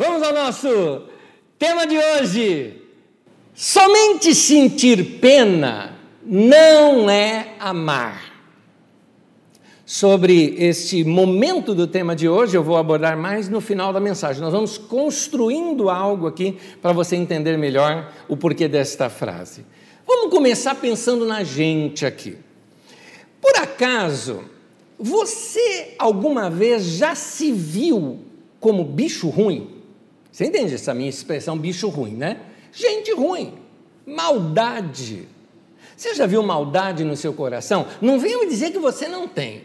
Vamos ao nosso tema de hoje. Somente sentir pena não é amar. Sobre este momento do tema de hoje, eu vou abordar mais no final da mensagem. Nós vamos construindo algo aqui para você entender melhor o porquê desta frase. Vamos começar pensando na gente aqui. Por acaso, você alguma vez já se viu como bicho ruim? Você entende essa minha expressão bicho ruim, né? Gente ruim, maldade. Você já viu maldade no seu coração? Não venha me dizer que você não tem.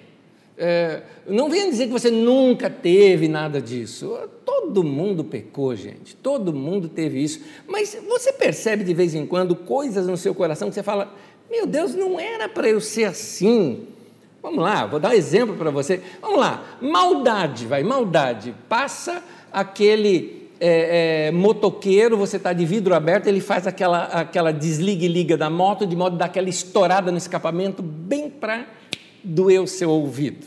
É, não venha dizer que você nunca teve nada disso. Todo mundo pecou, gente. Todo mundo teve isso. Mas você percebe de vez em quando coisas no seu coração que você fala: Meu Deus, não era para eu ser assim. Vamos lá, vou dar um exemplo para você. Vamos lá, maldade, vai, maldade. Passa aquele é, é, motoqueiro, você está de vidro aberto, ele faz aquela, aquela desliga e liga da moto, de modo a dar aquela estourada no escapamento, bem para doer o seu ouvido.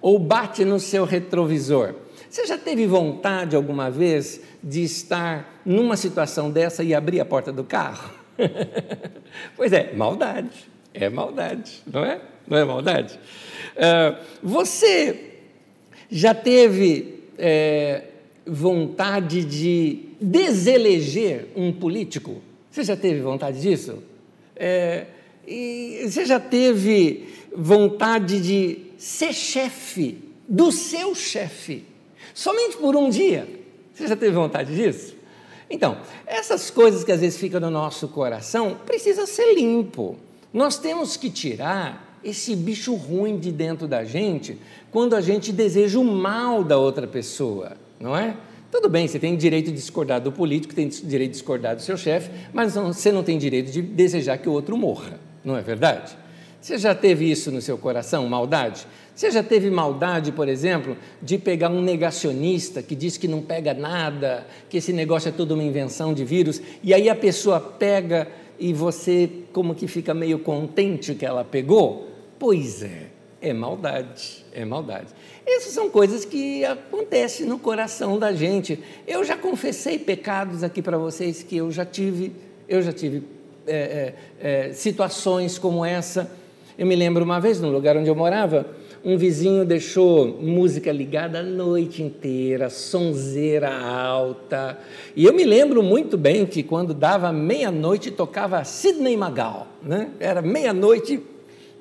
Ou bate no seu retrovisor. Você já teve vontade alguma vez de estar numa situação dessa e abrir a porta do carro? pois é, maldade. É maldade, não é? Não é maldade? Uh, você já teve. É, vontade de deseleger um político? Você já teve vontade disso? É, e você já teve vontade de ser chefe do seu chefe, somente por um dia? Você já teve vontade disso? Então, essas coisas que às vezes ficam no nosso coração, precisa ser limpo. Nós temos que tirar esse bicho ruim de dentro da gente quando a gente deseja o mal da outra pessoa não é? Tudo bem, você tem direito de discordar do político, tem direito de discordar do seu chefe, mas não, você não tem direito de desejar que o outro morra, não é verdade? Você já teve isso no seu coração, maldade? Você já teve maldade, por exemplo, de pegar um negacionista que diz que não pega nada, que esse negócio é tudo uma invenção de vírus, e aí a pessoa pega e você como que fica meio contente que ela pegou? Pois é, é maldade, é maldade. Essas são coisas que acontecem no coração da gente. Eu já confessei pecados aqui para vocês que eu já tive, eu já tive é, é, é, situações como essa. Eu me lembro uma vez, no lugar onde eu morava, um vizinho deixou música ligada a noite inteira, sonzeira alta. E eu me lembro muito bem que quando dava meia-noite tocava Sidney Magal, né? Era meia-noite,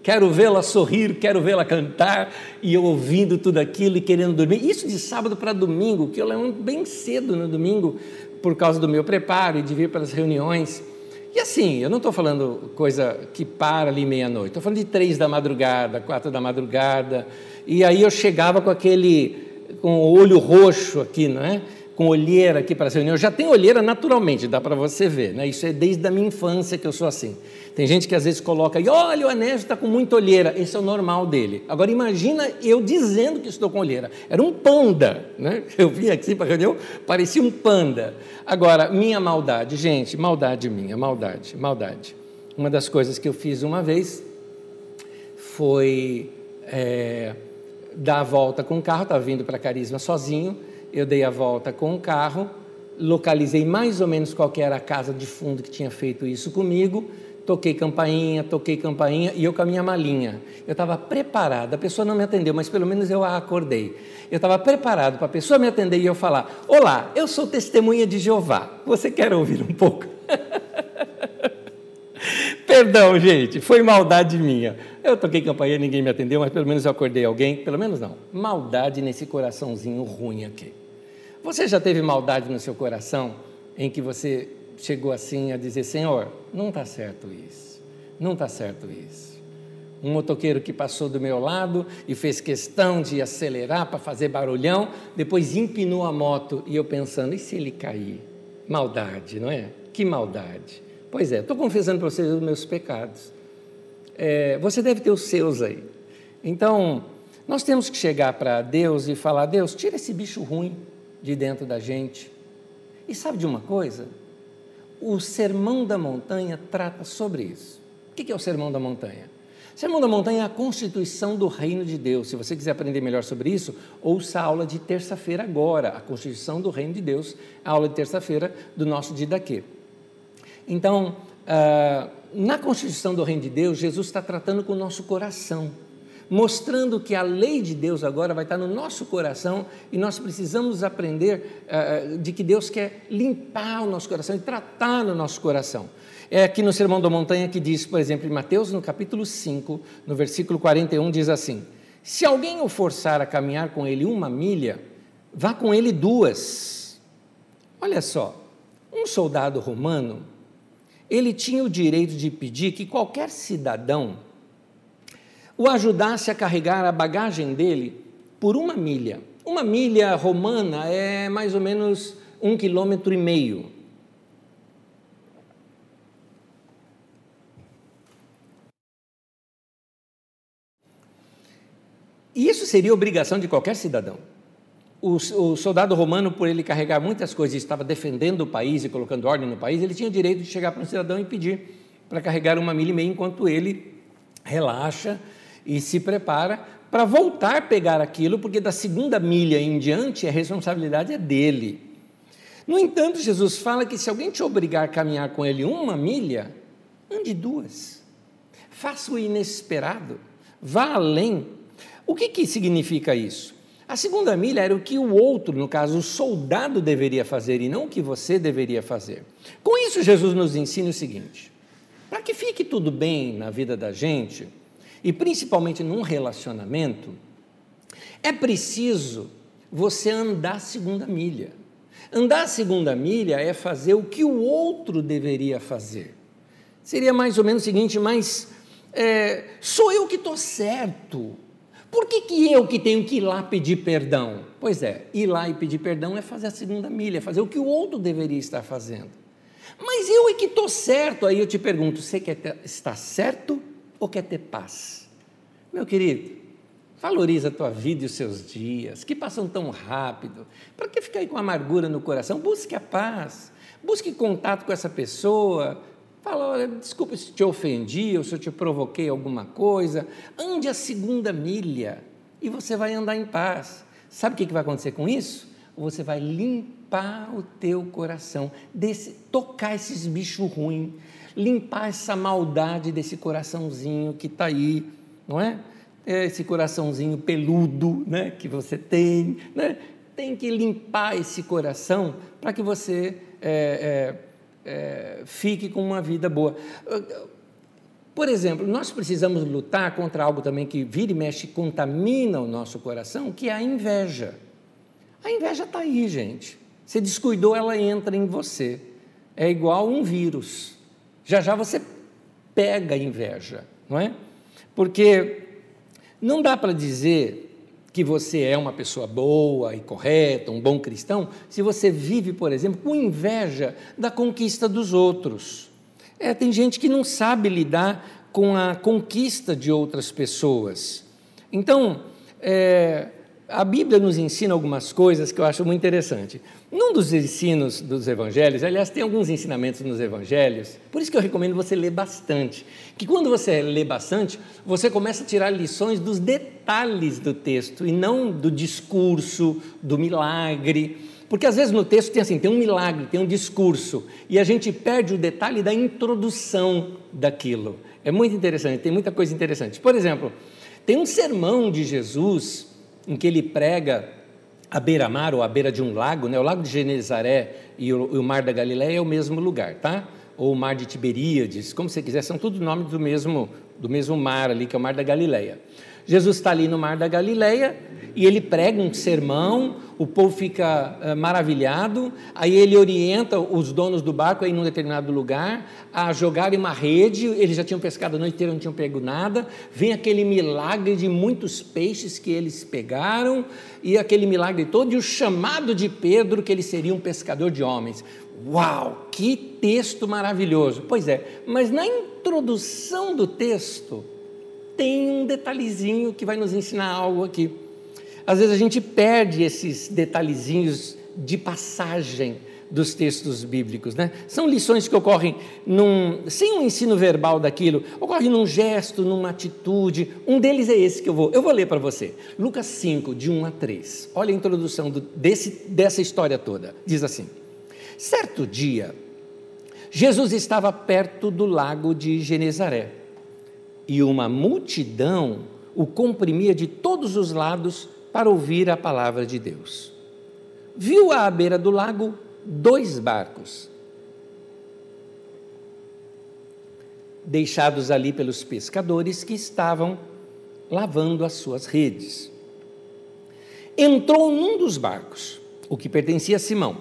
quero vê-la sorrir, quero vê-la cantar, e eu ouvindo tudo aquilo e querendo dormir. Isso de sábado para domingo, que eu lembro bem cedo no domingo, por causa do meu preparo e de vir para as reuniões. E assim, eu não estou falando coisa que para ali meia-noite, estou falando de três da madrugada, quatro da madrugada, e aí eu chegava com aquele, com o olho roxo aqui, não é? Com olheira aqui para as reuniões. Eu já tenho olheira naturalmente, dá para você ver, né? Isso é desde a minha infância que eu sou assim. Tem gente que às vezes coloca, e olha, o Anésio está com muita olheira. Esse é o normal dele. Agora imagina eu dizendo que estou com olheira. Era um panda, né? Eu vim aqui para a reunião, parecia um panda. Agora, minha maldade, gente, maldade minha, maldade, maldade. Uma das coisas que eu fiz uma vez foi é, dar a volta com o carro, estava vindo para Carisma sozinho, eu dei a volta com o carro, localizei mais ou menos qual era a casa de fundo que tinha feito isso comigo, toquei campainha, toquei campainha e eu com a minha malinha. Eu estava preparado, a pessoa não me atendeu, mas pelo menos eu a acordei. Eu estava preparado para a pessoa me atender e eu falar: Olá, eu sou testemunha de Jeová. Você quer ouvir um pouco? Perdão, gente, foi maldade minha. Eu toquei campainha, ninguém me atendeu, mas pelo menos eu acordei alguém. Pelo menos não. Maldade nesse coraçãozinho ruim aqui. Você já teve maldade no seu coração em que você chegou assim a dizer: Senhor, não está certo isso, não está certo isso. Um motoqueiro que passou do meu lado e fez questão de acelerar para fazer barulhão, depois empinou a moto e eu pensando: e se ele cair? Maldade, não é? Que maldade. Pois é, estou confessando para vocês os meus pecados. É, você deve ter os seus aí. Então, nós temos que chegar para Deus e falar: Deus, tira esse bicho ruim de dentro da gente. E sabe de uma coisa? O Sermão da Montanha trata sobre isso. O que é o Sermão da Montanha? Sermão da Montanha é a constituição do reino de Deus. Se você quiser aprender melhor sobre isso, ouça a aula de terça-feira agora, a constituição do reino de Deus, a aula de terça-feira do nosso Didaquê. Então, uh, na constituição do reino de Deus, Jesus está tratando com o nosso coração, mostrando que a lei de Deus agora vai estar no nosso coração e nós precisamos aprender uh, de que Deus quer limpar o nosso coração e tratar no nosso coração. É aqui no Sermão da Montanha que diz, por exemplo, em Mateus, no capítulo 5, no versículo 41, diz assim: Se alguém o forçar a caminhar com ele uma milha, vá com ele duas. Olha só, um soldado romano, ele tinha o direito de pedir que qualquer cidadão o ajudasse a carregar a bagagem dele por uma milha. Uma milha romana é mais ou menos um quilômetro e meio. E isso seria obrigação de qualquer cidadão. O, o, soldado romano, por ele carregar muitas coisas e estava defendendo o país e colocando ordem no país, ele tinha direito de chegar para um cidadão e pedir para carregar uma milha e meia enquanto ele relaxa e se prepara para voltar a pegar aquilo, porque da segunda milha em diante a responsabilidade é dele. No entanto, Jesus fala que se alguém te obrigar a caminhar com ele uma milha, ande duas. Faça o inesperado. Vá além o que, que significa isso? A segunda milha era o que o outro, no caso o soldado, deveria fazer e não o que você deveria fazer. Com isso, Jesus nos ensina o seguinte: para que fique tudo bem na vida da gente, e principalmente num relacionamento, é preciso você andar a segunda milha. Andar a segunda milha é fazer o que o outro deveria fazer. Seria mais ou menos o seguinte, mas é, sou eu que estou certo. Por que, que eu que tenho que ir lá pedir perdão? Pois é, ir lá e pedir perdão é fazer a segunda milha, fazer o que o outro deveria estar fazendo. Mas eu é que estou certo, aí eu te pergunto: você quer estar certo ou quer ter paz? Meu querido, valoriza a tua vida e os seus dias, que passam tão rápido. Para que ficar aí com amargura no coração? Busque a paz, busque contato com essa pessoa, Fala, olha, desculpa se te ofendi ou se eu te provoquei alguma coisa. Ande a segunda milha e você vai andar em paz. Sabe o que vai acontecer com isso? Você vai limpar o teu coração, desse, tocar esses bichos ruins, limpar essa maldade desse coraçãozinho que está aí, não é? é? Esse coraçãozinho peludo né, que você tem. Né? Tem que limpar esse coração para que você é, é, é, fique com uma vida boa. Por exemplo, nós precisamos lutar contra algo também que vira e mexe contamina o nosso coração, que é a inveja. A inveja está aí, gente. Você descuidou, ela entra em você. É igual um vírus. Já já você pega a inveja, não é? Porque não dá para dizer que você é uma pessoa boa e correta, um bom cristão, se você vive, por exemplo, com inveja da conquista dos outros. É, tem gente que não sabe lidar com a conquista de outras pessoas. Então, é, a Bíblia nos ensina algumas coisas que eu acho muito interessante. Num dos ensinos dos evangelhos, aliás, tem alguns ensinamentos nos evangelhos, por isso que eu recomendo você ler bastante. Que quando você lê bastante, você começa a tirar lições dos detalhes do texto e não do discurso, do milagre. Porque às vezes no texto tem assim, tem um milagre, tem um discurso, e a gente perde o detalhe da introdução daquilo. É muito interessante, tem muita coisa interessante. Por exemplo, tem um sermão de Jesus em que ele prega à beira-mar ou à beira de um lago, né? o lago de Genezaré e o, e o mar da Galileia é o mesmo lugar, tá? Ou o mar de Tiberíades, como você quiser, são tudo nomes do mesmo, do mesmo mar ali, que é o mar da Galileia. Jesus está ali no mar da Galileia e ele prega um sermão, o povo fica uh, maravilhado, aí ele orienta os donos do barco a ir num determinado lugar, a jogarem uma rede, eles já tinham pescado a noite inteira, não tinham pego nada, vem aquele milagre de muitos peixes que eles pegaram, e aquele milagre todo, e o chamado de Pedro, que ele seria um pescador de homens. Uau, que texto maravilhoso! Pois é, mas na introdução do texto, tem um detalhezinho que vai nos ensinar algo aqui. Às vezes a gente perde esses detalhezinhos de passagem dos textos bíblicos, né? São lições que ocorrem num, sem um ensino verbal daquilo, ocorrem num gesto, numa atitude. Um deles é esse que eu vou, eu vou ler para você. Lucas 5, de 1 a 3. Olha a introdução do, desse, dessa história toda. Diz assim: Certo dia, Jesus estava perto do lago de Genezaré e uma multidão o comprimia de todos os lados para ouvir a palavra de Deus. Viu à beira do lago dois barcos, deixados ali pelos pescadores que estavam lavando as suas redes. Entrou num dos barcos, o que pertencia a Simão,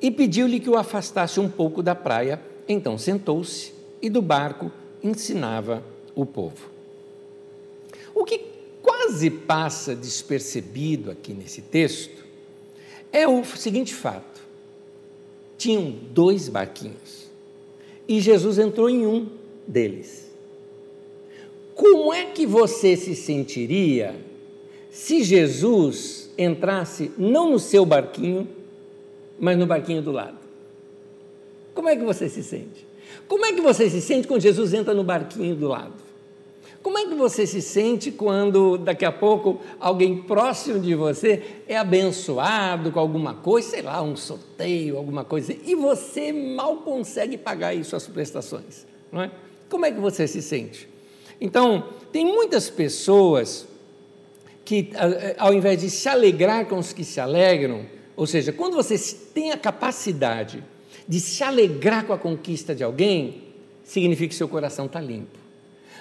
e pediu-lhe que o afastasse um pouco da praia. Então sentou-se e do barco ensinava o povo. O que quase passa despercebido aqui nesse texto é o seguinte fato: tinham dois barquinhos e Jesus entrou em um deles. Como é que você se sentiria se Jesus entrasse não no seu barquinho, mas no barquinho do lado? Como é que você se sente? Como é que você se sente quando Jesus entra no barquinho do lado? Como é que você se sente quando daqui a pouco alguém próximo de você é abençoado com alguma coisa, sei lá, um sorteio, alguma coisa, e você mal consegue pagar isso as prestações, não é? Como é que você se sente? Então, tem muitas pessoas que, ao invés de se alegrar com os que se alegram, ou seja, quando você tem a capacidade de se alegrar com a conquista de alguém, significa que seu coração está limpo.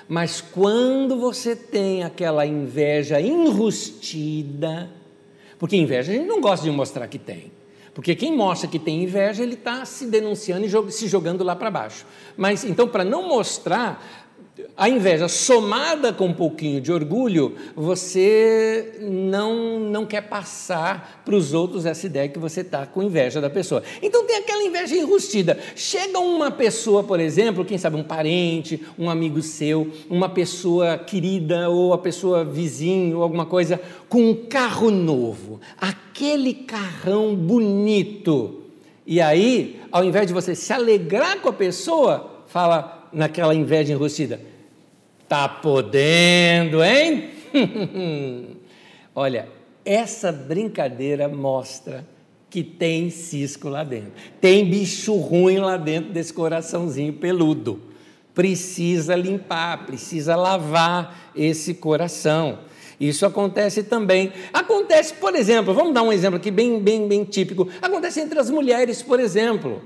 Mas quando você tem aquela inveja enrustida, porque inveja a gente não gosta de mostrar que tem. Porque quem mostra que tem inveja, ele está se denunciando e se jogando lá para baixo. Mas então, para não mostrar, a inveja somada com um pouquinho de orgulho, você não, não quer passar para os outros essa ideia que você está com inveja da pessoa. Então tem aquela inveja enrustida. Chega uma pessoa, por exemplo, quem sabe um parente, um amigo seu, uma pessoa querida ou a pessoa vizinho alguma coisa, com um carro novo, aquele carrão bonito. E aí, ao invés de você se alegrar com a pessoa, fala naquela inveja enrustida Tá podendo, hein? Olha, essa brincadeira mostra que tem cisco lá dentro. Tem bicho ruim lá dentro desse coraçãozinho peludo. Precisa limpar, precisa lavar esse coração. Isso acontece também. Acontece, por exemplo, vamos dar um exemplo aqui bem, bem, bem típico. Acontece entre as mulheres, por exemplo.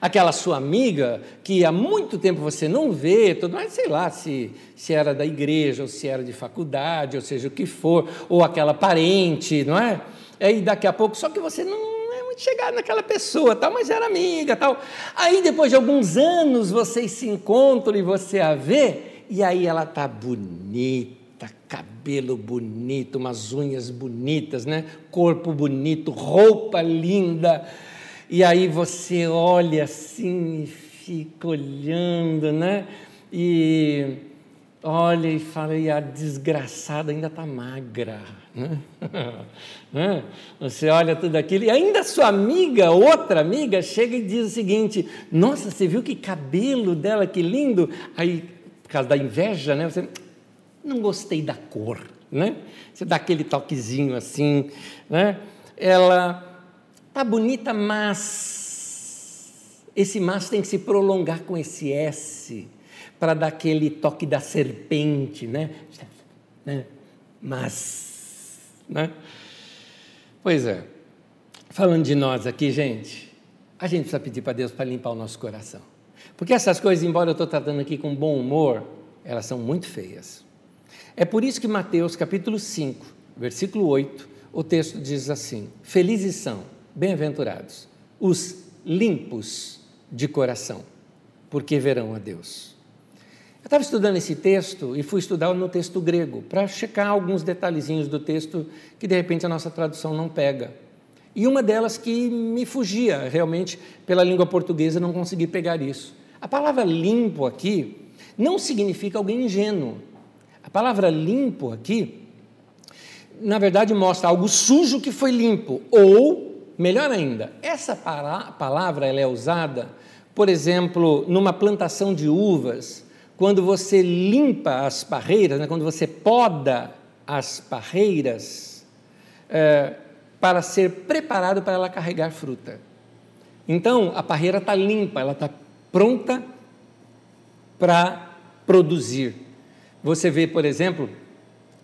Aquela sua amiga que há muito tempo você não vê, tudo mais, sei lá se, se era da igreja, ou se era de faculdade, ou seja o que for, ou aquela parente, não é? Aí daqui a pouco, só que você não é muito chegado naquela pessoa, tal, mas era amiga, tal. Aí depois de alguns anos vocês se encontram e você a vê, e aí ela está bonita, cabelo bonito, umas unhas bonitas, né? Corpo bonito, roupa linda e aí você olha assim e fica olhando, né? E olha e fala, e a desgraçada ainda está magra. Né? né? Você olha tudo aquilo e ainda sua amiga, outra amiga, chega e diz o seguinte: Nossa, você viu que cabelo dela, que lindo? Aí, por causa da inveja, né? Você não gostei da cor, né? Você dá aquele toquezinho assim, né? Ela Tá bonita, mas esse mas tem que se prolongar com esse S para dar aquele toque da serpente, né? né? Mas, né? Pois é. Falando de nós aqui, gente, a gente precisa pedir para Deus para limpar o nosso coração. Porque essas coisas, embora eu estou tratando aqui com bom humor, elas são muito feias. É por isso que Mateus capítulo 5, versículo 8, o texto diz assim: Felizes são Bem-aventurados os limpos de coração, porque verão a Deus. Eu estava estudando esse texto e fui estudar no texto grego, para checar alguns detalhezinhos do texto que de repente a nossa tradução não pega. E uma delas que me fugia realmente pela língua portuguesa, não consegui pegar isso. A palavra limpo aqui não significa alguém ingênuo. A palavra limpo aqui, na verdade, mostra algo sujo que foi limpo, ou melhor ainda, essa palavra ela é usada, por exemplo, numa plantação de uvas, quando você limpa as parreiras, né, quando você poda as parreiras, é, para ser preparado para ela carregar fruta. Então, a parreira está limpa, ela está pronta para produzir. Você vê, por exemplo,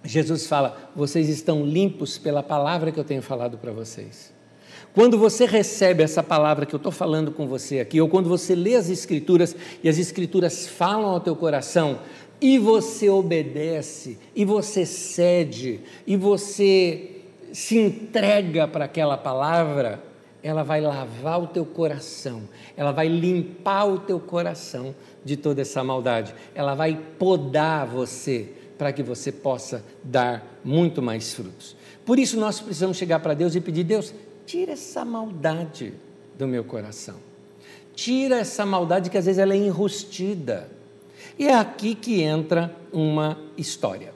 Jesus fala: vocês estão limpos pela palavra que eu tenho falado para vocês. Quando você recebe essa palavra que eu estou falando com você aqui, ou quando você lê as Escrituras e as Escrituras falam ao teu coração, e você obedece, e você cede, e você se entrega para aquela palavra, ela vai lavar o teu coração, ela vai limpar o teu coração de toda essa maldade, ela vai podar você para que você possa dar muito mais frutos. Por isso nós precisamos chegar para Deus e pedir: Deus, tira essa maldade do meu coração. Tira essa maldade que às vezes ela é enrustida. E é aqui que entra uma história.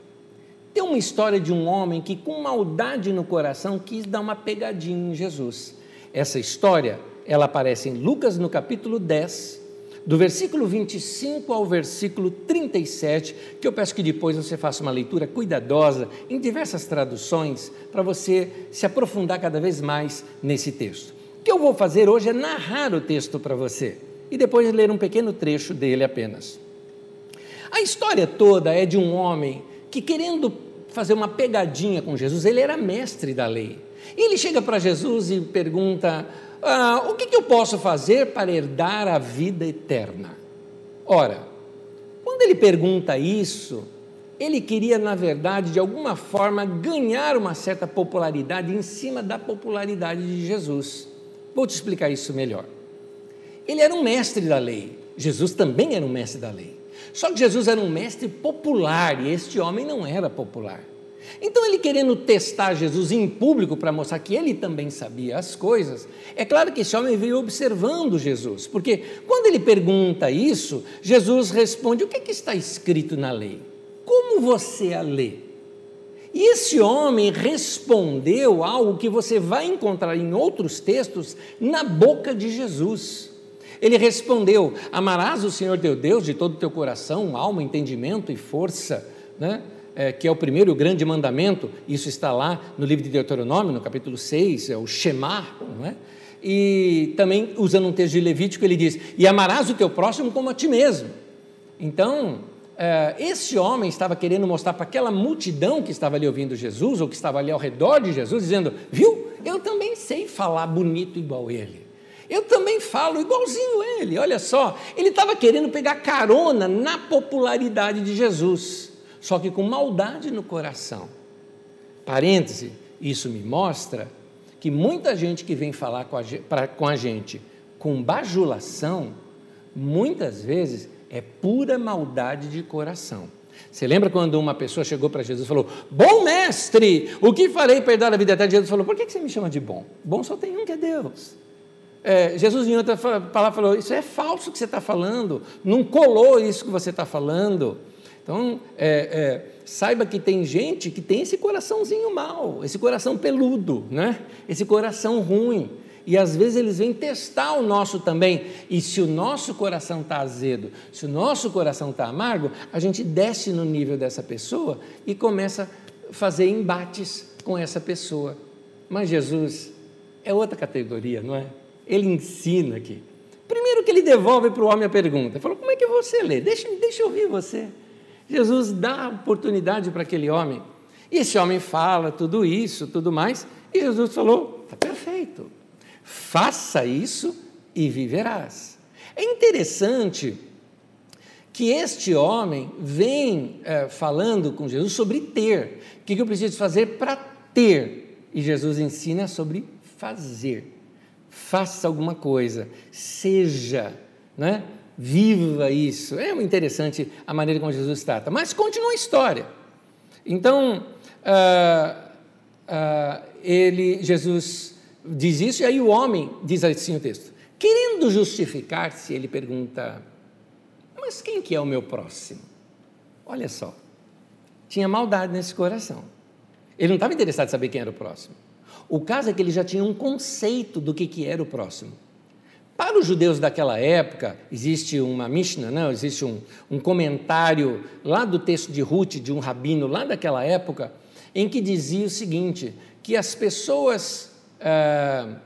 Tem uma história de um homem que, com maldade no coração, quis dar uma pegadinha em Jesus. Essa história, ela aparece em Lucas no capítulo 10, do versículo 25 ao versículo 37, que eu peço que depois você faça uma leitura cuidadosa em diversas traduções, para você se aprofundar cada vez mais nesse texto. O que eu vou fazer hoje é narrar o texto para você e depois ler um pequeno trecho dele apenas. A história toda é de um homem que, querendo fazer uma pegadinha com Jesus, ele era mestre da lei. E ele chega para Jesus e pergunta: ah, O que, que eu posso fazer para herdar a vida eterna? Ora, quando ele pergunta isso, ele queria, na verdade, de alguma forma, ganhar uma certa popularidade em cima da popularidade de Jesus. Vou te explicar isso melhor. Ele era um mestre da lei, Jesus também era um mestre da lei. Só que Jesus era um mestre popular e este homem não era popular. Então, ele querendo testar Jesus em público para mostrar que ele também sabia as coisas, é claro que esse homem veio observando Jesus, porque quando ele pergunta isso, Jesus responde: O que, é que está escrito na lei? Como você a lê? E esse homem respondeu algo que você vai encontrar em outros textos na boca de Jesus. Ele respondeu: Amarás o Senhor teu Deus de todo o teu coração, alma, entendimento e força, né? É, que é o primeiro grande mandamento, isso está lá no livro de Deuteronômio, no capítulo 6, é o Shemar, não é? E também, usando um texto de Levítico, ele diz: E amarás o teu próximo como a ti mesmo. Então, é, esse homem estava querendo mostrar para aquela multidão que estava ali ouvindo Jesus, ou que estava ali ao redor de Jesus, dizendo: Viu, eu também sei falar bonito igual ele. Eu também falo igualzinho ele, olha só. Ele estava querendo pegar carona na popularidade de Jesus, só que com maldade no coração. Parêntese, isso me mostra que muita gente que vem falar com a, pra, com a gente com bajulação, muitas vezes é pura maldade de coração. Você lembra quando uma pessoa chegou para Jesus e falou: Bom mestre, o que farei para herdar a vida eterna? Jesus falou: Por que você me chama de bom? Bom só tem um que é Deus. É, Jesus, em outra palavra, falou: Isso é falso que você está falando, não colou isso que você está falando. Então, é, é, saiba que tem gente que tem esse coraçãozinho mal, esse coração peludo, né? esse coração ruim. E às vezes eles vêm testar o nosso também. E se o nosso coração está azedo, se o nosso coração está amargo, a gente desce no nível dessa pessoa e começa a fazer embates com essa pessoa. Mas Jesus é outra categoria, não é? ele ensina aqui. Primeiro que ele devolve para o homem a pergunta. Falou, como é que você lê? Deixa, deixa eu ouvir você. Jesus dá oportunidade para aquele homem. E esse homem fala tudo isso, tudo mais. E Jesus falou, está perfeito. Faça isso e viverás. É interessante que este homem vem é, falando com Jesus sobre ter. O que eu preciso fazer para ter? E Jesus ensina sobre fazer faça alguma coisa, seja, né? Viva isso. É interessante a maneira como Jesus trata. Mas continua a história. Então, uh, uh, ele, Jesus diz isso, e aí o homem, diz assim o texto, querendo justificar-se, ele pergunta, mas quem que é o meu próximo? Olha só, tinha maldade nesse coração. Ele não estava interessado em saber quem era o próximo. O caso é que ele já tinha um conceito do que, que era o próximo. Para os judeus daquela época, existe uma Mishnah, não? existe um, um comentário lá do texto de Ruth, de um rabino lá daquela época, em que dizia o seguinte: que as pessoas ah,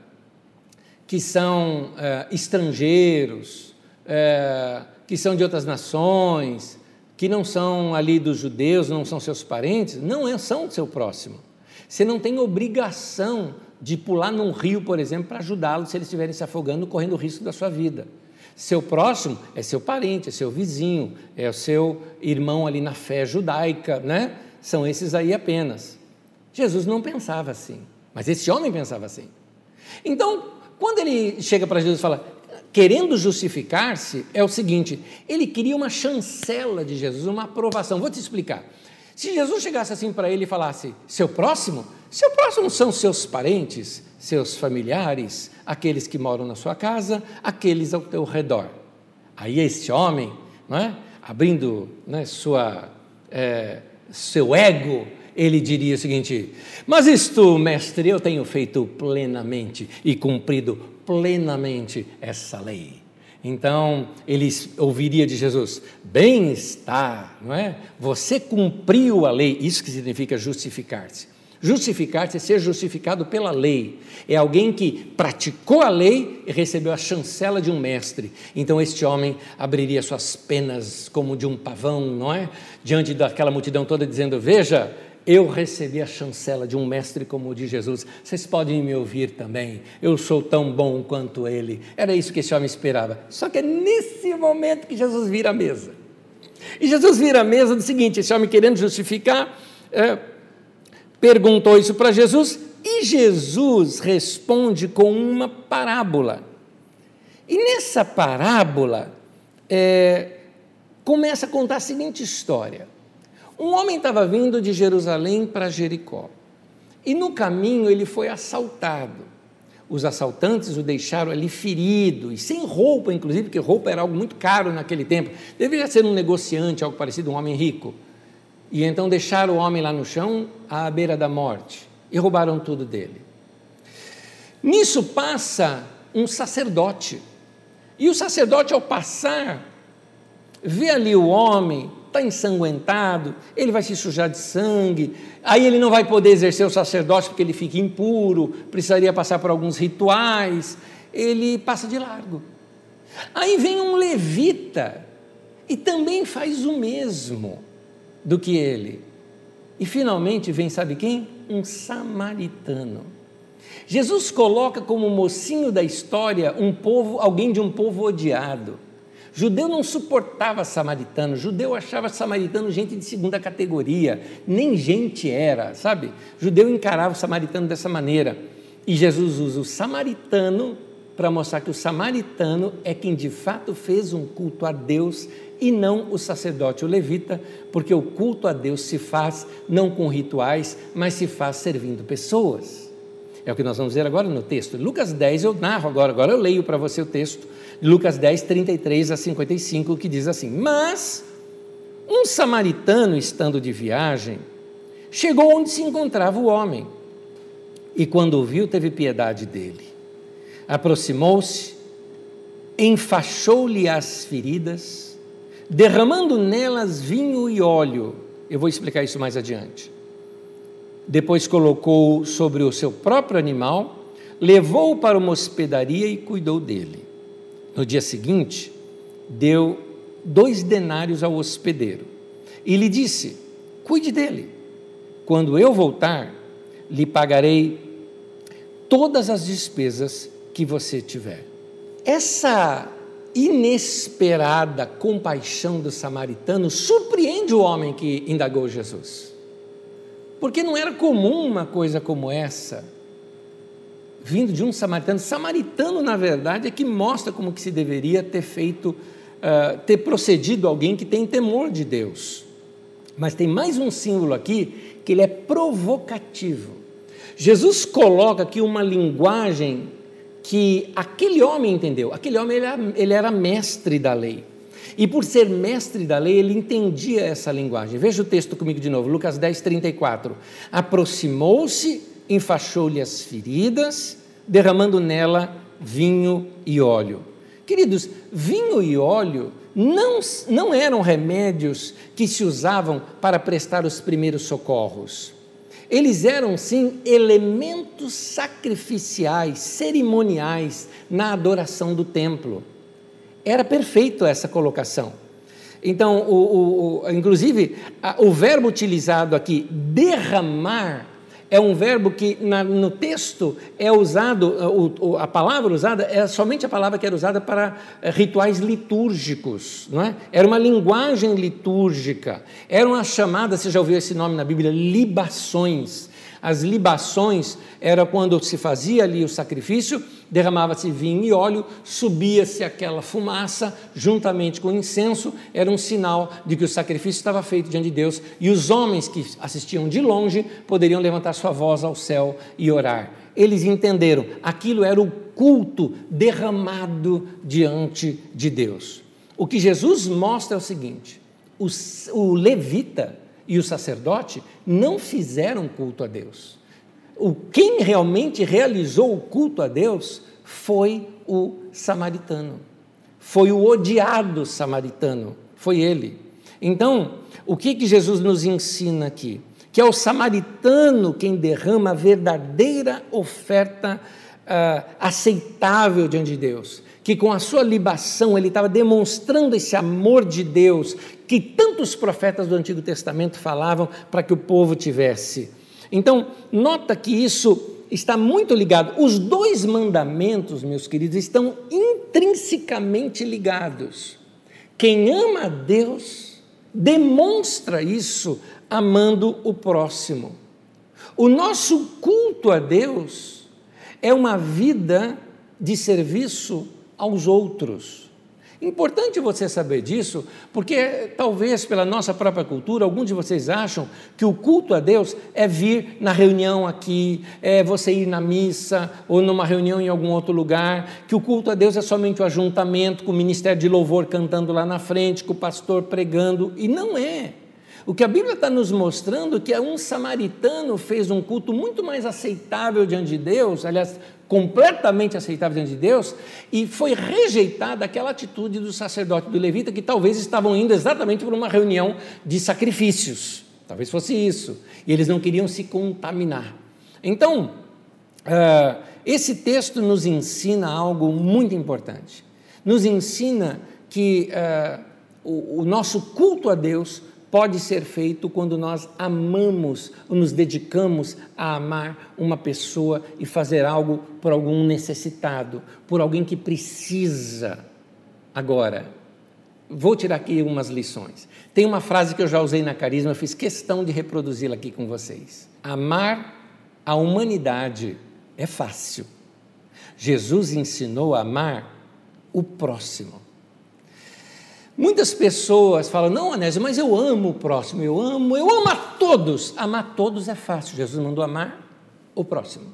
que são ah, estrangeiros, ah, que são de outras nações, que não são ali dos judeus, não são seus parentes, não é, são seu próximo. Você não tem obrigação de pular num rio, por exemplo, para ajudá-los se eles estiverem se afogando, correndo o risco da sua vida. Seu próximo é seu parente, é seu vizinho, é o seu irmão ali na fé judaica, né? São esses aí apenas. Jesus não pensava assim, mas esse homem pensava assim. Então, quando ele chega para Jesus e fala, querendo justificar-se, é o seguinte: ele queria uma chancela de Jesus, uma aprovação. Vou te explicar. Se Jesus chegasse assim para ele e falasse, seu próximo, seu próximo são seus parentes, seus familiares, aqueles que moram na sua casa, aqueles ao teu redor. Aí esse homem, não é? abrindo né, sua, é, seu ego, ele diria o seguinte: Mas isto, mestre, eu tenho feito plenamente e cumprido plenamente essa lei. Então, ele ouviria de Jesus: Bem está, não é? Você cumpriu a lei, isso que significa justificar-se. Justificar-se é ser justificado pela lei. É alguém que praticou a lei e recebeu a chancela de um mestre. Então este homem abriria suas penas como de um pavão, não é? Diante daquela multidão toda dizendo: Veja, eu recebi a chancela de um mestre como o de Jesus. Vocês podem me ouvir também. Eu sou tão bom quanto ele. Era isso que esse homem esperava. Só que é nesse momento que Jesus vira a mesa. E Jesus vira a mesa do seguinte: esse homem querendo justificar, é, perguntou isso para Jesus e Jesus responde com uma parábola. E nessa parábola, é, começa a contar a seguinte história. Um homem estava vindo de Jerusalém para Jericó. E no caminho ele foi assaltado. Os assaltantes o deixaram ali ferido e sem roupa, inclusive, porque roupa era algo muito caro naquele tempo. Deveria ser um negociante, algo parecido, um homem rico. E então deixaram o homem lá no chão, à beira da morte, e roubaram tudo dele. Nisso passa um sacerdote. E o sacerdote, ao passar, vê ali o homem está ensanguentado, ele vai se sujar de sangue, aí ele não vai poder exercer o sacerdócio porque ele fica impuro, precisaria passar por alguns rituais, ele passa de largo. Aí vem um levita e também faz o mesmo do que ele. E finalmente vem, sabe quem? Um samaritano. Jesus coloca como mocinho da história um povo, alguém de um povo odiado Judeu não suportava samaritano, judeu achava samaritano gente de segunda categoria, nem gente era, sabe? Judeu encarava o samaritano dessa maneira. E Jesus usa o samaritano para mostrar que o samaritano é quem de fato fez um culto a Deus e não o sacerdote o levita, porque o culto a Deus se faz não com rituais, mas se faz servindo pessoas. É o que nós vamos ver agora no texto. Lucas 10 eu narro agora, agora eu leio para você o texto Lucas 10, 33 a 55, que diz assim: Mas um samaritano, estando de viagem, chegou onde se encontrava o homem, e quando o viu, teve piedade dele. Aproximou-se, enfaixou-lhe as feridas, derramando nelas vinho e óleo. Eu vou explicar isso mais adiante. Depois colocou sobre o seu próprio animal, levou-o para uma hospedaria e cuidou dele. No dia seguinte, deu dois denários ao hospedeiro e lhe disse: Cuide dele. Quando eu voltar, lhe pagarei todas as despesas que você tiver. Essa inesperada compaixão do samaritano surpreende o homem que indagou Jesus. Porque não era comum uma coisa como essa vindo de um samaritano. Samaritano, na verdade, é que mostra como que se deveria ter feito, uh, ter procedido alguém que tem temor de Deus. Mas tem mais um símbolo aqui que ele é provocativo. Jesus coloca aqui uma linguagem que aquele homem entendeu. Aquele homem ele era, ele era mestre da lei. E por ser mestre da lei, ele entendia essa linguagem. Veja o texto comigo de novo, Lucas 10, 34. Aproximou-se enfaixou-lhe as feridas, derramando nela vinho e óleo. Queridos, vinho e óleo não, não eram remédios que se usavam para prestar os primeiros socorros. Eles eram, sim, elementos sacrificiais, cerimoniais na adoração do templo. Era perfeito essa colocação. Então, o, o, inclusive, a, o verbo utilizado aqui, derramar, é um verbo que na, no texto é usado, o, a palavra usada é somente a palavra que era usada para eh, rituais litúrgicos, não é? Era uma linguagem litúrgica, eram as chamadas, você já ouviu esse nome na Bíblia, libações. As libações era quando se fazia ali o sacrifício, derramava-se vinho e óleo, subia-se aquela fumaça juntamente com o incenso, era um sinal de que o sacrifício estava feito diante de Deus, e os homens que assistiam de longe poderiam levantar sua voz ao céu e orar. Eles entenderam, aquilo era o culto derramado diante de Deus. O que Jesus mostra é o seguinte: o, o levita e o sacerdote não fizeram culto a Deus. O quem realmente realizou o culto a Deus foi o samaritano. Foi o odiado samaritano, foi ele. Então, o que que Jesus nos ensina aqui? Que é o samaritano quem derrama a verdadeira oferta uh, aceitável diante de Deus que com a sua libação ele estava demonstrando esse amor de Deus que tantos profetas do Antigo Testamento falavam para que o povo tivesse. Então, nota que isso está muito ligado. Os dois mandamentos, meus queridos, estão intrinsecamente ligados. Quem ama a Deus demonstra isso amando o próximo. O nosso culto a Deus é uma vida de serviço aos outros. Importante você saber disso, porque talvez pela nossa própria cultura, alguns de vocês acham que o culto a Deus é vir na reunião aqui, é você ir na missa ou numa reunião em algum outro lugar, que o culto a Deus é somente o ajuntamento com o ministério de louvor cantando lá na frente, com o pastor pregando, e não é. O que a Bíblia está nos mostrando é que um samaritano fez um culto muito mais aceitável diante de Deus, aliás, completamente aceitável diante de Deus, e foi rejeitada aquela atitude do sacerdote do levita, que talvez estavam indo exatamente para uma reunião de sacrifícios. Talvez fosse isso. E eles não queriam se contaminar. Então, uh, esse texto nos ensina algo muito importante. Nos ensina que o, o nosso culto a Deus pode ser feito quando nós amamos, nos dedicamos a amar uma pessoa e fazer algo por algum necessitado, por alguém que precisa. Agora, vou tirar aqui umas lições. Tem uma frase que eu já usei na Carisma, eu fiz questão de reproduzi-la aqui com vocês. Amar a humanidade é fácil. Jesus ensinou a amar o próximo. Muitas pessoas falam: não, Anésio, mas eu amo o próximo, eu amo, eu amo a todos. Amar todos é fácil, Jesus mandou amar o próximo.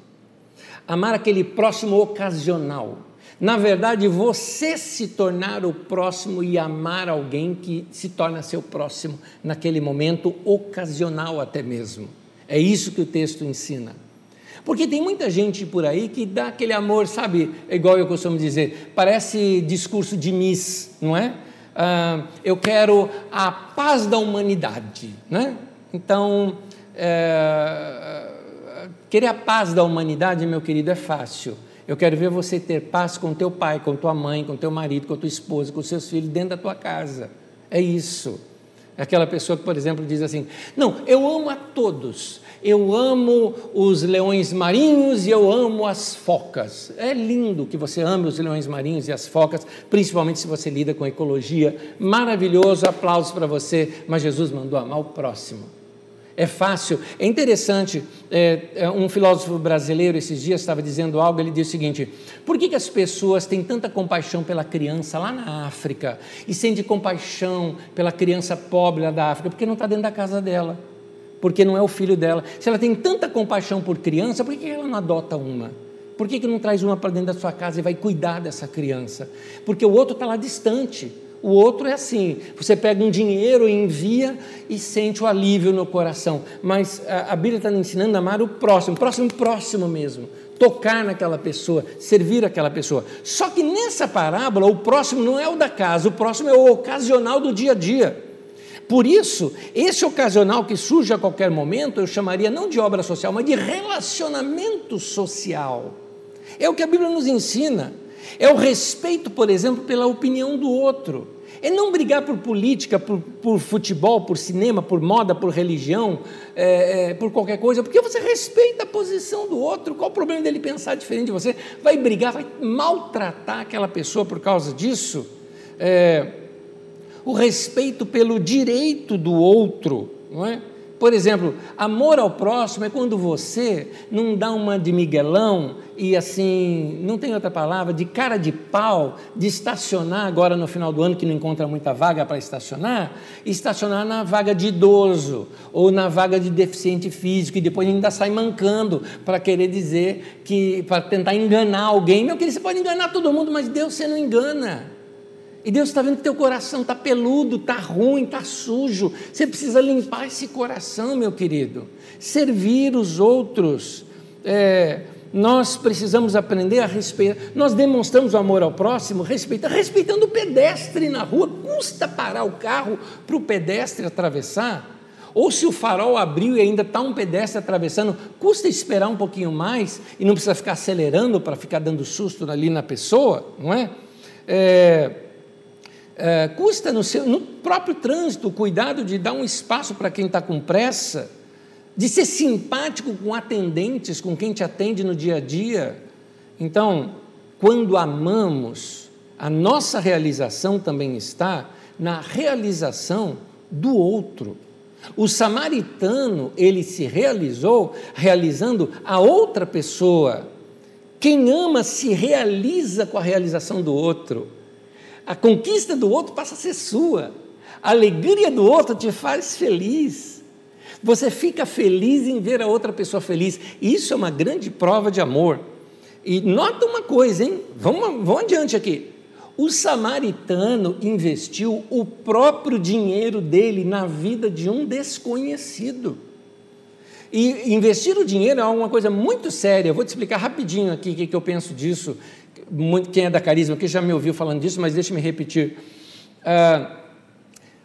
Amar aquele próximo ocasional. Na verdade, você se tornar o próximo e amar alguém que se torna seu próximo naquele momento ocasional até mesmo. É isso que o texto ensina. Porque tem muita gente por aí que dá aquele amor, sabe, igual eu costumo dizer, parece discurso de Miss, não é? Eu quero a paz da humanidade. Né? Então, é, querer a paz da humanidade, meu querido, é fácil. Eu quero ver você ter paz com teu pai, com tua mãe, com teu marido, com tua esposa, com seus filhos dentro da tua casa. É isso. É aquela pessoa que, por exemplo, diz assim: Não, eu amo a todos, eu amo os leões marinhos e eu amo as focas. É lindo que você ame os leões marinhos e as focas, principalmente se você lida com ecologia. Maravilhoso, aplausos para você, mas Jesus mandou amar o próximo. É fácil, é interessante. É, é, um filósofo brasileiro esses dias estava dizendo algo. Ele disse o seguinte: por que, que as pessoas têm tanta compaixão pela criança lá na África e sentem compaixão pela criança pobre lá da África? Porque não está dentro da casa dela porque não é o filho dela. Se ela tem tanta compaixão por criança, por que ela não adota uma? Por que, que não traz uma para dentro da sua casa e vai cuidar dessa criança? Porque o outro está lá distante. O outro é assim: você pega um dinheiro e envia e sente o alívio no coração. Mas a, a Bíblia está ensinando a amar o próximo, próximo, próximo mesmo. Tocar naquela pessoa, servir aquela pessoa. Só que nessa parábola, o próximo não é o da casa, o próximo é o ocasional do dia a dia. Por isso, esse ocasional que surge a qualquer momento, eu chamaria não de obra social, mas de relacionamento social. É o que a Bíblia nos ensina. É o respeito, por exemplo, pela opinião do outro. É não brigar por política, por, por futebol, por cinema, por moda, por religião, é, é, por qualquer coisa, porque você respeita a posição do outro. Qual o problema dele pensar diferente de você? Vai brigar, vai maltratar aquela pessoa por causa disso? É, o respeito pelo direito do outro, não é? Por exemplo, amor ao próximo é quando você não dá uma de miguelão e assim, não tem outra palavra, de cara de pau, de estacionar agora no final do ano que não encontra muita vaga para estacionar, estacionar na vaga de idoso ou na vaga de deficiente físico e depois ainda sai mancando para querer dizer que para tentar enganar alguém. Meu querido, você pode enganar todo mundo, mas Deus você não engana. E Deus está vendo que teu coração está peludo, está ruim, está sujo. Você precisa limpar esse coração, meu querido. Servir os outros. É, nós precisamos aprender a respeitar. Nós demonstramos o amor ao próximo respeitando, respeitando o pedestre na rua. Custa parar o carro para o pedestre atravessar? Ou se o farol abriu e ainda está um pedestre atravessando, custa esperar um pouquinho mais e não precisa ficar acelerando para ficar dando susto ali na pessoa, não é? é é, custa no, seu, no próprio trânsito o cuidado de dar um espaço para quem está com pressa, de ser simpático com atendentes, com quem te atende no dia a dia. Então, quando amamos, a nossa realização também está na realização do outro. O samaritano, ele se realizou realizando a outra pessoa. Quem ama se realiza com a realização do outro. A conquista do outro passa a ser sua. A alegria do outro te faz feliz. Você fica feliz em ver a outra pessoa feliz. Isso é uma grande prova de amor. E nota uma coisa, hein? Vamos, vamos adiante aqui. O samaritano investiu o próprio dinheiro dele na vida de um desconhecido. E investir o dinheiro é uma coisa muito séria. Eu vou te explicar rapidinho aqui o que, que eu penso disso muito, quem é da Carisma aqui já me ouviu falando disso, mas deixe-me repetir. Uh,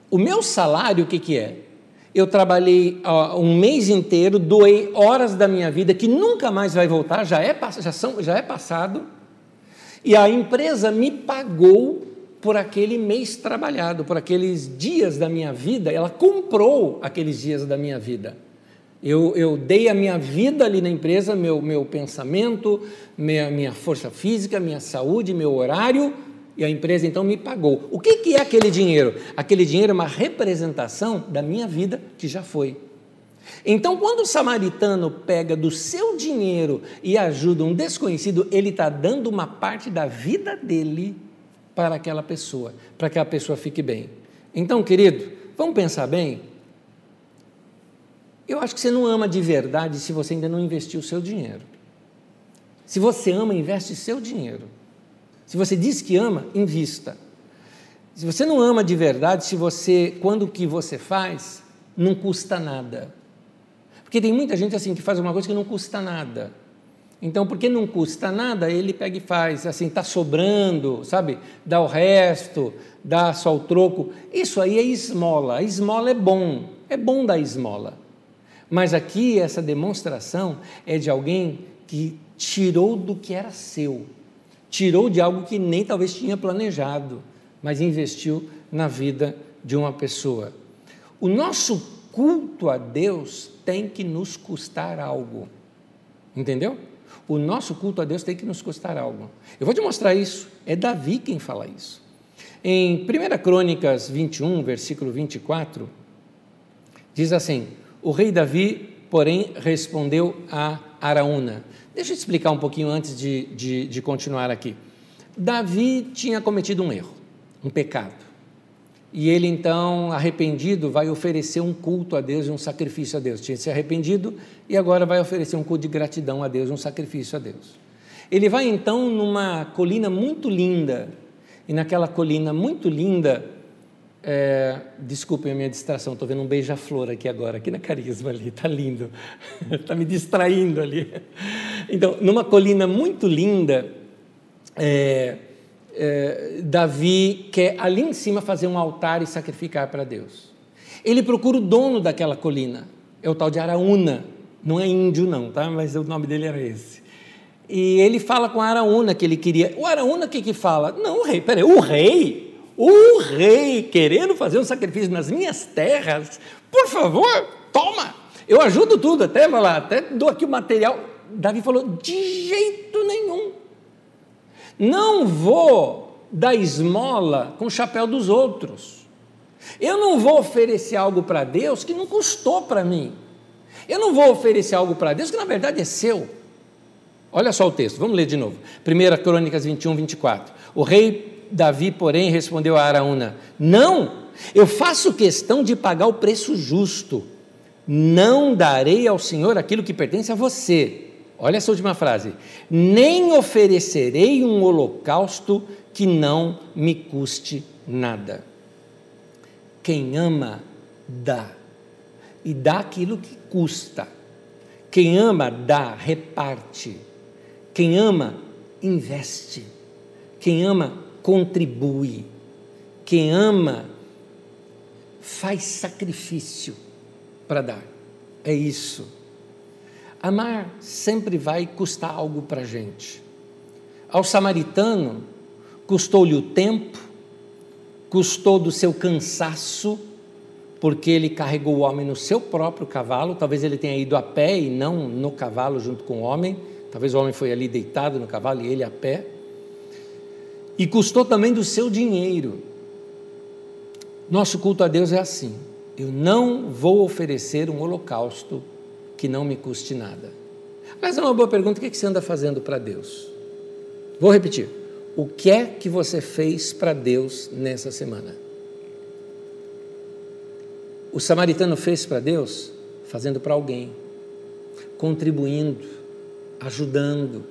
o meu salário, o que, que é? Eu trabalhei um mês inteiro, doei horas da minha vida que nunca mais vai voltar, já é, já, são, já é passado, e a empresa me pagou por aquele mês trabalhado, por aqueles dias da minha vida, ela comprou aqueles dias da minha vida. Eu, eu dei a minha vida ali na empresa, meu, meu pensamento, minha, minha força física, minha saúde, meu horário, e a empresa então me pagou. O que, que é aquele dinheiro? Aquele dinheiro é uma representação da minha vida que já foi. Então, quando o samaritano pega do seu dinheiro e ajuda um desconhecido, ele está dando uma parte da vida dele para aquela pessoa, para que a pessoa fique bem. Então, querido, vamos pensar bem? Eu acho que você não ama de verdade se você ainda não investiu o seu dinheiro. Se você ama, investe seu dinheiro. Se você diz que ama, invista. Se você não ama de verdade, se você, quando o que você faz, não custa nada. Porque tem muita gente assim que faz uma coisa que não custa nada. Então, porque não custa nada, ele pega e faz, assim, está sobrando, sabe? Dá o resto, dá só o troco. Isso aí é esmola. A esmola é bom, é bom dar esmola. Mas aqui essa demonstração é de alguém que tirou do que era seu, tirou de algo que nem talvez tinha planejado, mas investiu na vida de uma pessoa. O nosso culto a Deus tem que nos custar algo. Entendeu? O nosso culto a Deus tem que nos custar algo. Eu vou te mostrar isso. É Davi quem fala isso. Em 1 Crônicas 21, versículo 24, diz assim: o rei Davi, porém, respondeu a Araúna. Deixa eu explicar um pouquinho antes de, de, de continuar aqui. Davi tinha cometido um erro, um pecado. E ele então, arrependido, vai oferecer um culto a Deus e um sacrifício a Deus. Tinha se arrependido e agora vai oferecer um culto de gratidão a Deus, um sacrifício a Deus. Ele vai então numa colina muito linda E naquela colina muito linda, é, desculpem a minha distração, estou vendo um beija-flor aqui agora, aqui na Carisma ali, está lindo, está me distraindo ali. Então, numa colina muito linda, é, é, Davi quer ali em cima fazer um altar e sacrificar para Deus. Ele procura o dono daquela colina, é o tal de Araúna, não é índio não, tá? mas o nome dele era esse. E ele fala com a Araúna que ele queria. O Araúna o que que fala? Não, o rei, peraí, o rei? O rei querendo fazer um sacrifício nas minhas terras? Por favor, toma! Eu ajudo tudo, até, lá, até dou aqui o material. Davi falou: de jeito nenhum. Não vou dar esmola com o chapéu dos outros. Eu não vou oferecer algo para Deus que não custou para mim. Eu não vou oferecer algo para Deus que na verdade é seu. Olha só o texto, vamos ler de novo. 1 Crônicas 21, 24. O rei Davi, porém, respondeu a Araúna: Não, eu faço questão de pagar o preço justo. Não darei ao Senhor aquilo que pertence a você. Olha essa última frase. Nem oferecerei um holocausto que não me custe nada. Quem ama, dá. E dá aquilo que custa. Quem ama, dá, reparte. Quem ama, investe. Quem ama, contribui. Quem ama, faz sacrifício para dar. É isso. Amar sempre vai custar algo para a gente. Ao samaritano, custou-lhe o tempo, custou do seu cansaço, porque ele carregou o homem no seu próprio cavalo, talvez ele tenha ido a pé e não no cavalo junto com o homem Talvez o homem foi ali deitado no cavalo e ele a pé. E custou também do seu dinheiro. Nosso culto a Deus é assim. Eu não vou oferecer um holocausto que não me custe nada. Mas é uma boa pergunta: o que você anda fazendo para Deus? Vou repetir. O que é que você fez para Deus nessa semana? O samaritano fez para Deus fazendo para alguém, contribuindo, ajudando.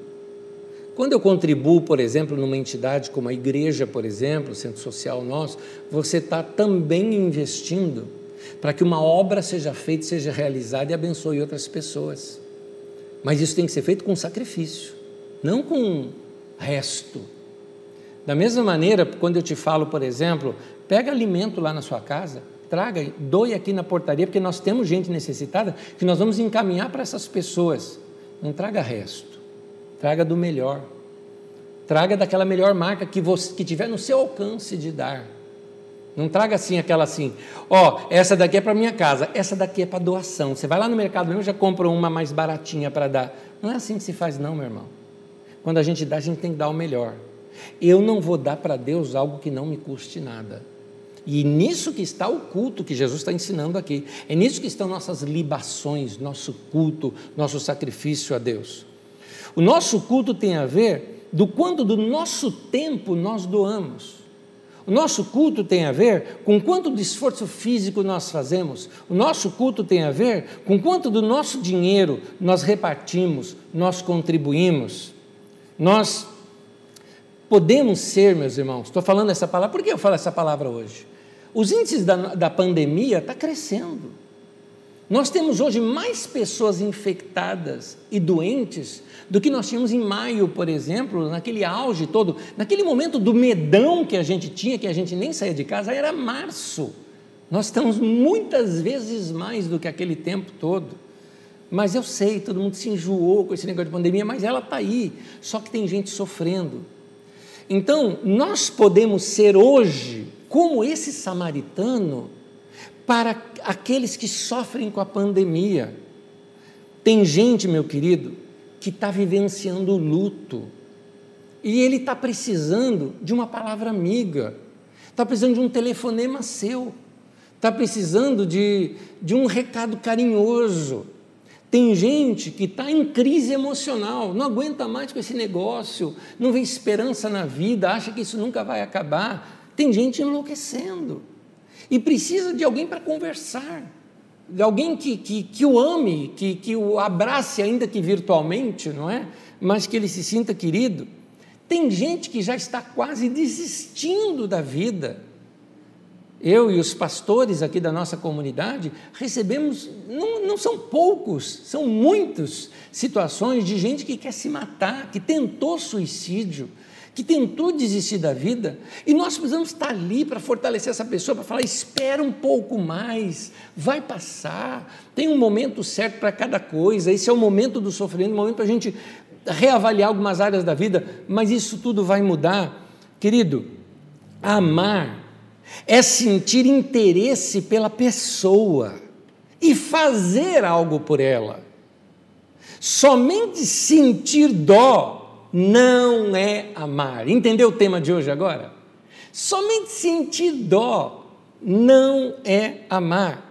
Quando eu contribuo, por exemplo, numa entidade como a igreja, por exemplo, o centro social nosso, você está também investindo para que uma obra seja feita, seja realizada e abençoe outras pessoas. Mas isso tem que ser feito com sacrifício, não com resto. Da mesma maneira, quando eu te falo, por exemplo, pega alimento lá na sua casa, traga, doe aqui na portaria, porque nós temos gente necessitada que nós vamos encaminhar para essas pessoas. Não traga resto. Traga do melhor. Traga daquela melhor marca que você que tiver no seu alcance de dar. Não traga assim aquela assim, ó, oh, essa daqui é para minha casa, essa daqui é para doação. Você vai lá no mercado mesmo já compra uma mais baratinha para dar. Não é assim que se faz não, meu irmão. Quando a gente dá, a gente tem que dar o melhor. Eu não vou dar para Deus algo que não me custe nada. E nisso que está o culto que Jesus está ensinando aqui. É nisso que estão nossas libações, nosso culto, nosso sacrifício a Deus. O nosso culto tem a ver do quanto do nosso tempo nós doamos. O nosso culto tem a ver com quanto de esforço físico nós fazemos. O nosso culto tem a ver com quanto do nosso dinheiro nós repartimos, nós contribuímos. Nós podemos ser, meus irmãos, estou falando essa palavra, por que eu falo essa palavra hoje? Os índices da, da pandemia estão tá crescendo. Nós temos hoje mais pessoas infectadas e doentes do que nós tínhamos em maio, por exemplo, naquele auge todo, naquele momento do medão que a gente tinha, que a gente nem saía de casa, era março. Nós estamos muitas vezes mais do que aquele tempo todo. Mas eu sei, todo mundo se enjoou com esse negócio de pandemia, mas ela está aí. Só que tem gente sofrendo. Então, nós podemos ser hoje como esse samaritano para aqueles que sofrem com a pandemia. Tem gente, meu querido, que está vivenciando luto. E ele está precisando de uma palavra amiga, está precisando de um telefonema seu, está precisando de, de um recado carinhoso. Tem gente que está em crise emocional, não aguenta mais com esse negócio, não vê esperança na vida, acha que isso nunca vai acabar. Tem gente enlouquecendo e precisa de alguém para conversar, de alguém que, que, que o ame, que, que o abrace, ainda que virtualmente, não é? Mas que ele se sinta querido. Tem gente que já está quase desistindo da vida. Eu e os pastores aqui da nossa comunidade recebemos, não, não são poucos, são muitas situações de gente que quer se matar, que tentou suicídio, que tentou desistir da vida, e nós precisamos estar ali para fortalecer essa pessoa, para falar: espera um pouco mais, vai passar, tem um momento certo para cada coisa, esse é o momento do sofrimento, o momento para a gente reavaliar algumas áreas da vida, mas isso tudo vai mudar. Querido, amar é sentir interesse pela pessoa e fazer algo por ela. Somente sentir dó não é amar. Entendeu o tema de hoje agora? Somente sentir dó não é amar.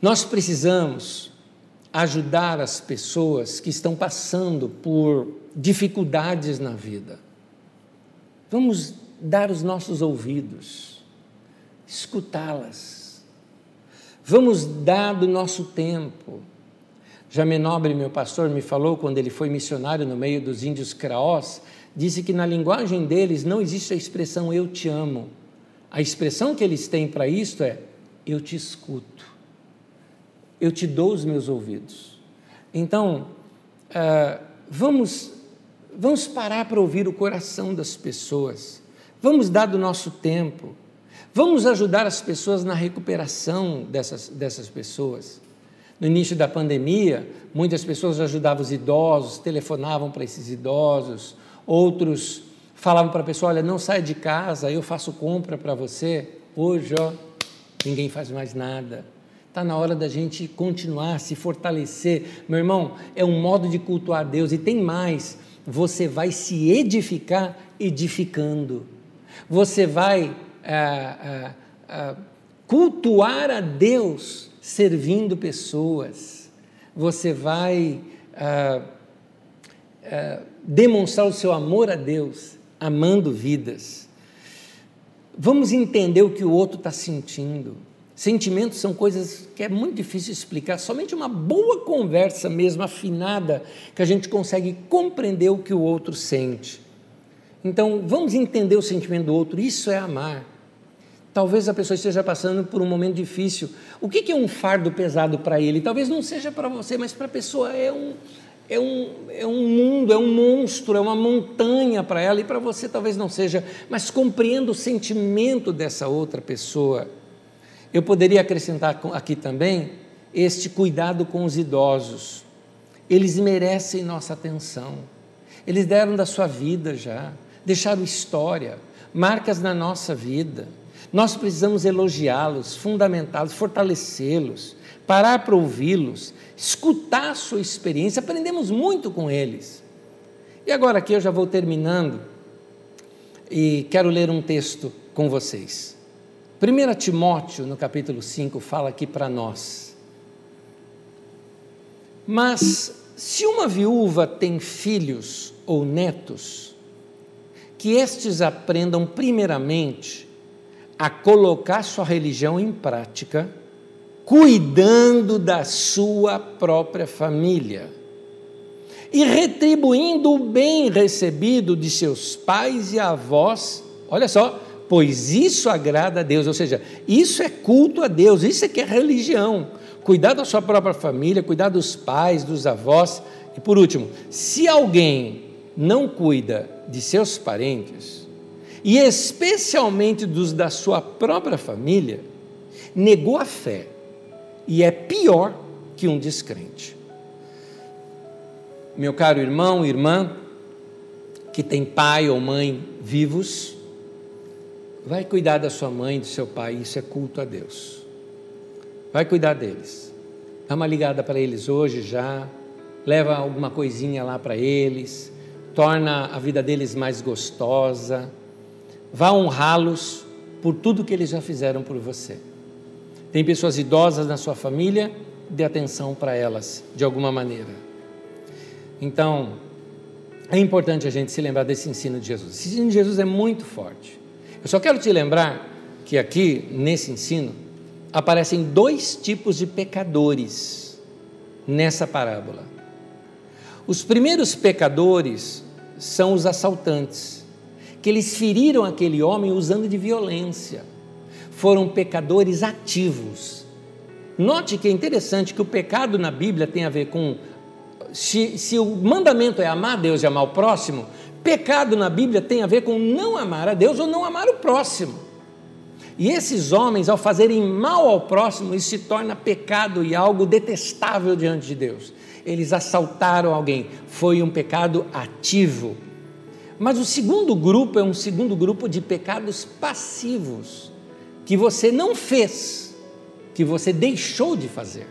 Nós precisamos ajudar as pessoas que estão passando por dificuldades na vida. Vamos dar os nossos ouvidos, escutá-las. Vamos dar do nosso tempo Jamenobre, meu pastor, me falou quando ele foi missionário no meio dos índios craós, disse que na linguagem deles não existe a expressão eu te amo. A expressão que eles têm para isto é eu te escuto, eu te dou os meus ouvidos. Então, uh, vamos, vamos parar para ouvir o coração das pessoas, vamos dar do nosso tempo, vamos ajudar as pessoas na recuperação dessas, dessas pessoas. No início da pandemia, muitas pessoas ajudavam os idosos, telefonavam para esses idosos, outros falavam para a pessoa: olha, não saia de casa, eu faço compra para você. Hoje, ó, ninguém faz mais nada. Está na hora da gente continuar, se fortalecer. Meu irmão, é um modo de cultuar Deus e tem mais. Você vai se edificar edificando. Você vai ah, ah, ah, cultuar a Deus servindo pessoas, você vai ah, ah, demonstrar o seu amor a Deus, amando vidas. Vamos entender o que o outro está sentindo. Sentimentos são coisas que é muito difícil explicar, somente uma boa conversa mesmo, afinada, que a gente consegue compreender o que o outro sente. Então, vamos entender o sentimento do outro, isso é amar. Talvez a pessoa esteja passando por um momento difícil. O que é um fardo pesado para ele? Talvez não seja para você, mas para a pessoa é um, é, um, é um mundo, é um monstro, é uma montanha para ela, e para você talvez não seja, mas compreenda o sentimento dessa outra pessoa. Eu poderia acrescentar aqui também este cuidado com os idosos. Eles merecem nossa atenção. Eles deram da sua vida já, deixaram história, marcas na nossa vida. Nós precisamos elogiá-los, fundamentá-los, fortalecê-los, parar para ouvi-los, escutar a sua experiência, aprendemos muito com eles. E agora aqui eu já vou terminando e quero ler um texto com vocês. 1 Timóteo, no capítulo 5, fala aqui para nós. Mas se uma viúva tem filhos ou netos, que estes aprendam primeiramente a colocar sua religião em prática, cuidando da sua própria família e retribuindo o bem recebido de seus pais e avós. Olha só, pois isso agrada a Deus, ou seja, isso é culto a Deus, isso é que é religião. Cuidar da sua própria família, cuidar dos pais, dos avós. E por último, se alguém não cuida de seus parentes, e especialmente dos da sua própria família, negou a fé e é pior que um descrente. Meu caro irmão, irmã, que tem pai ou mãe vivos, vai cuidar da sua mãe, do seu pai, isso é culto a Deus. Vai cuidar deles. Dá uma ligada para eles hoje já, leva alguma coisinha lá para eles, torna a vida deles mais gostosa Vá honrá-los por tudo que eles já fizeram por você. Tem pessoas idosas na sua família, dê atenção para elas de alguma maneira. Então, é importante a gente se lembrar desse ensino de Jesus. Esse ensino de Jesus é muito forte. Eu só quero te lembrar que aqui, nesse ensino, aparecem dois tipos de pecadores nessa parábola. Os primeiros pecadores são os assaltantes, que eles feriram aquele homem usando de violência. Foram pecadores ativos. Note que é interessante que o pecado na Bíblia tem a ver com. Se, se o mandamento é amar a Deus e amar o próximo, pecado na Bíblia tem a ver com não amar a Deus ou não amar o próximo. E esses homens, ao fazerem mal ao próximo, isso se torna pecado e algo detestável diante de Deus. Eles assaltaram alguém, foi um pecado ativo. Mas o segundo grupo é um segundo grupo de pecados passivos, que você não fez, que você deixou de fazer.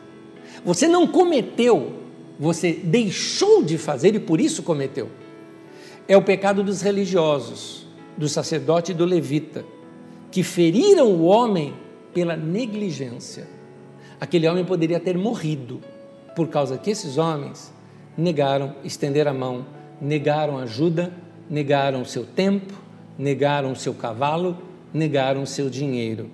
Você não cometeu, você deixou de fazer e por isso cometeu. É o pecado dos religiosos, do sacerdote e do levita que feriram o homem pela negligência. Aquele homem poderia ter morrido por causa que esses homens negaram estender a mão, negaram ajuda, negaram seu tempo, negaram seu cavalo, negaram seu dinheiro.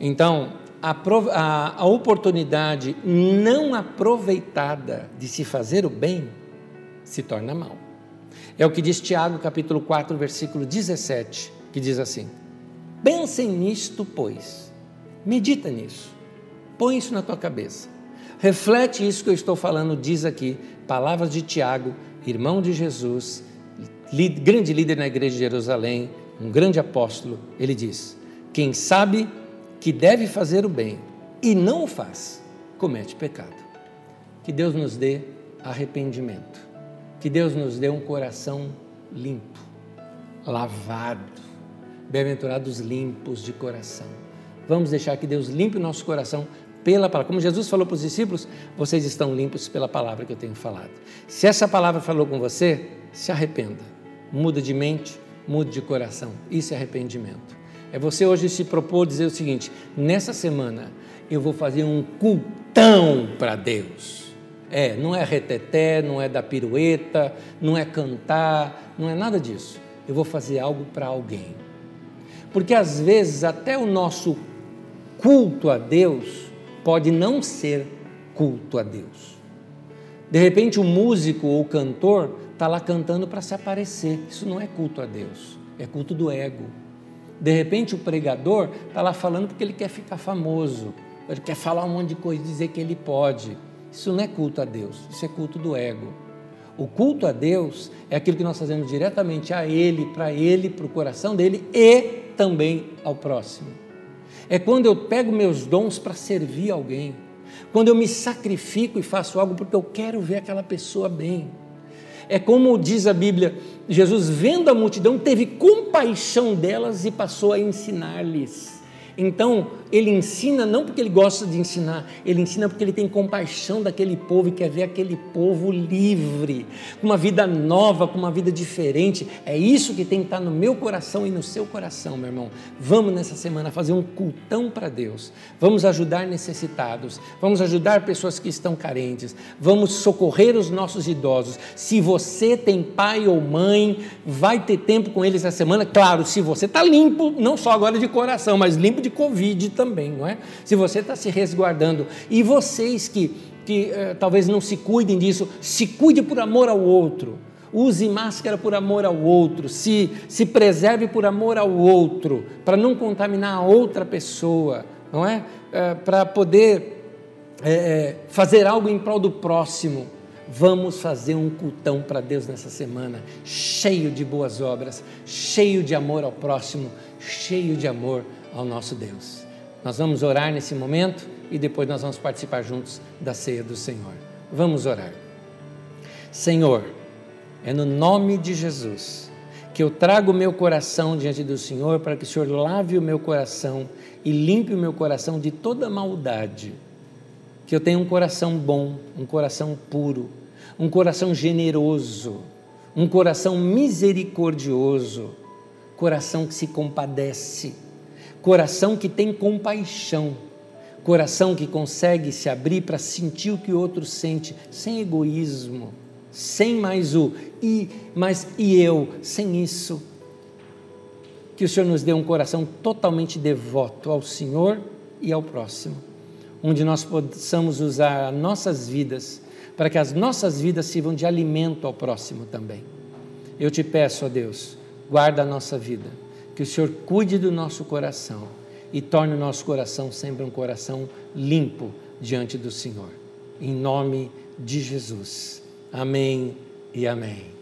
Então, a, a, a, oportunidade não aproveitada de se fazer o bem se torna mal. É o que diz Tiago, capítulo 4, versículo 17, que diz assim: Pensem nisto, pois. Medita nisso. Põe isso na tua cabeça. Reflete isso que eu estou falando, diz aqui, palavras de Tiago, irmão de Jesus, grande líder na igreja de Jerusalém, um grande apóstolo. Ele diz: Quem sabe que deve fazer o bem e não o faz, comete pecado. Que Deus nos dê arrependimento. Que Deus nos dê um coração limpo, lavado Bem-aventurados limpos de coração. Vamos deixar que Deus limpe o nosso coração pela palavra. Como Jesus falou para os discípulos, vocês estão limpos pela palavra que eu tenho falado. Se essa palavra falou com você, se arrependa. Muda de mente, mude de coração. Isso é arrependimento. É você hoje se propor dizer o seguinte: nessa semana eu vou fazer um cultão para Deus. É, não é reteté, não é dar pirueta, não é cantar, não é nada disso. Eu vou fazer algo para alguém. Porque às vezes até o nosso culto a Deus pode não ser culto a Deus. De repente o músico ou o cantor está lá cantando para se aparecer. Isso não é culto a Deus, é culto do ego. De repente o pregador está lá falando porque ele quer ficar famoso, ele quer falar um monte de coisa, dizer que ele pode. Isso não é culto a Deus, isso é culto do ego. O culto a Deus é aquilo que nós fazemos diretamente a Ele, para Ele, para o coração dele e também ao próximo. É quando eu pego meus dons para servir alguém, quando eu me sacrifico e faço algo porque eu quero ver aquela pessoa bem. É como diz a Bíblia: Jesus, vendo a multidão, teve compaixão delas e passou a ensinar-lhes. Então, ele ensina não porque ele gosta de ensinar, ele ensina porque ele tem compaixão daquele povo e quer ver aquele povo livre, com uma vida nova, com uma vida diferente. É isso que tem que estar no meu coração e no seu coração, meu irmão. Vamos nessa semana fazer um cultão para Deus. Vamos ajudar necessitados, vamos ajudar pessoas que estão carentes, vamos socorrer os nossos idosos. Se você tem pai ou mãe, vai ter tempo com eles essa semana. Claro, se você está limpo, não só agora de coração, mas limpo de Covid também, não é? Se você está se resguardando. E vocês que, que eh, talvez não se cuidem disso, se cuide por amor ao outro. Use máscara por amor ao outro, se, se preserve por amor ao outro, para não contaminar a outra pessoa, não é? é para poder é, fazer algo em prol do próximo. Vamos fazer um cultão para Deus nessa semana, cheio de boas obras, cheio de amor ao próximo, cheio de amor ao nosso Deus. Nós vamos orar nesse momento e depois nós vamos participar juntos da ceia do Senhor. Vamos orar. Senhor, é no nome de Jesus que eu trago o meu coração diante do Senhor para que o Senhor lave o meu coração e limpe o meu coração de toda maldade. Que eu tenha um coração bom, um coração puro, um coração generoso, um coração misericordioso, coração que se compadece coração que tem compaixão, coração que consegue se abrir para sentir o que o outro sente, sem egoísmo, sem mais o e, mas e eu, sem isso. Que o Senhor nos dê um coração totalmente devoto ao Senhor e ao próximo, onde nós possamos usar nossas vidas para que as nossas vidas sirvam de alimento ao próximo também. Eu te peço, ó Deus, guarda a nossa vida, que o Senhor cuide do nosso coração e torne o nosso coração sempre um coração limpo diante do Senhor. Em nome de Jesus. Amém e amém.